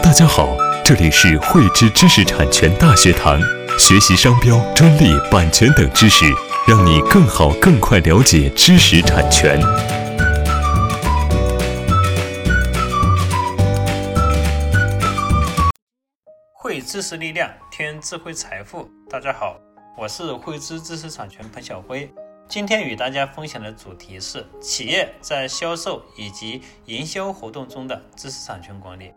大家好，这里是汇知知识产权大学堂，学习商标、专利、版权等知识，让你更好、更快了解知识产权。汇知识力量，添智慧财富。大家好，我是汇知知识产权彭晓辉。今天与大家分享的主题是企业在销售以及营销活动中的知识产权管理。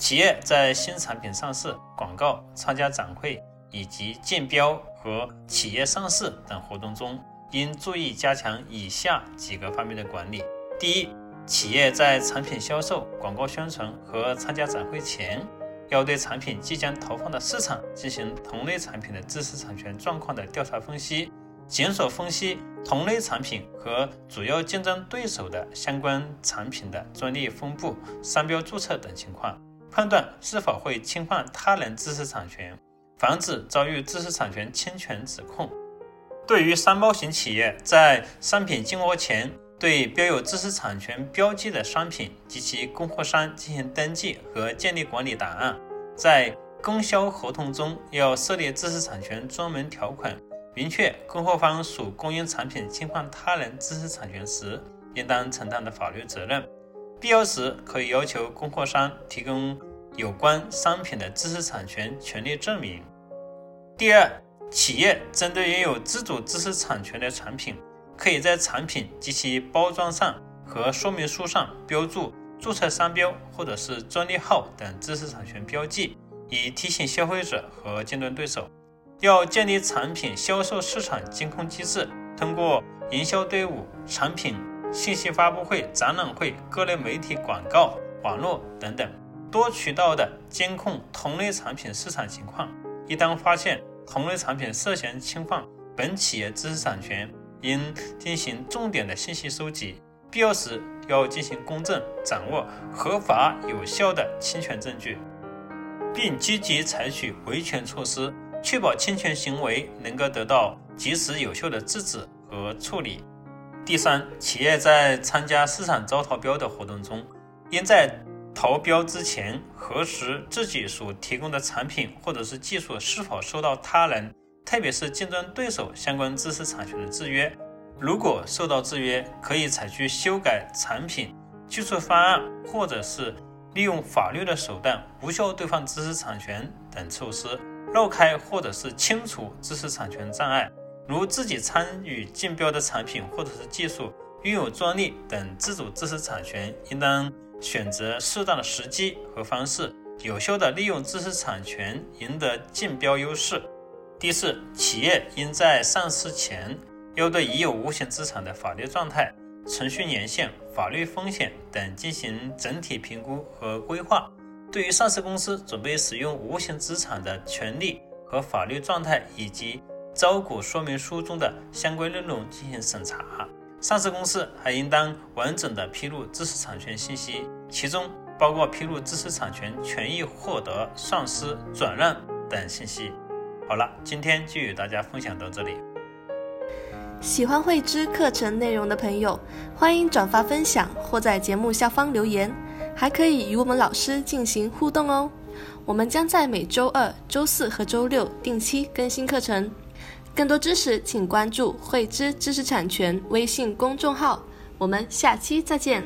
企业在新产品上市、广告、参加展会以及竞标和企业上市等活动中，应注意加强以下几个方面的管理：第一，企业在产品销售、广告宣传和参加展会前，要对产品即将投放的市场进行同类产品的知识产权状况的调查分析，检索分析同类产品和主要竞争对手的相关产品的专利分布、商标注册等情况。判断是否会侵犯他人知识产权，防止遭遇知识产权侵权指控。对于商贸型企业，在商品进货前，对标有知识产权标记的商品及其供货商进行登记和建立管理档案。在供销合同中，要设立知识产权专门条款，明确供货方属供应产品侵犯他人知识产权时，应当承担的法律责任。必要时，可以要求供货商提供有关商品的知识产权权利证明。第二，企业针对拥有自主知识产权的产品，可以在产品及其包装上和说明书上标注注册商标或者是专利号等知识产权标记，以提醒消费者和竞争对手。要建立产品销售市场监控机制，通过营销队伍、产品。信息发布会、展览会、各类媒体广告、网络等等多渠道的监控同类产品市场情况。一旦发现同类产品涉嫌侵犯本企业知识产权，应进行重点的信息收集，必要时要进行公证，掌握合法有效的侵权证据，并积极采取维权措施，确保侵权行为能够得到及时有效的制止和处理。第三，企业在参加市场招投标的活动中，应在投标之前核实自己所提供的产品或者是技术是否受到他人，特别是竞争对手相关知识产权的制约。如果受到制约，可以采取修改产品、技术方案，或者是利用法律的手段无效兑换知识产权等措施，绕开或者是清除知识产权障碍。如自己参与竞标的产品或者是技术拥有专利等自主知识产权，应当选择适当的时机和方式，有效的利用知识产权赢得竞标优势。第四，企业应在上市前要对已有无形资产的法律状态、程序年限、法律风险等进行整体评估和规划。对于上市公司准备使用无形资产的权利和法律状态以及招股说明书中的相关内容进行审查。上市公司还应当完整的披露知识产权信息，其中包括披露知识产权权益获得、丧失、转让等信息。好了，今天就与大家分享到这里。喜欢慧知课程内容的朋友，欢迎转发分享或在节目下方留言，还可以与我们老师进行互动哦。我们将在每周二、周四和周六定期更新课程。更多知识，请关注“汇知知识产权”微信公众号。我们下期再见。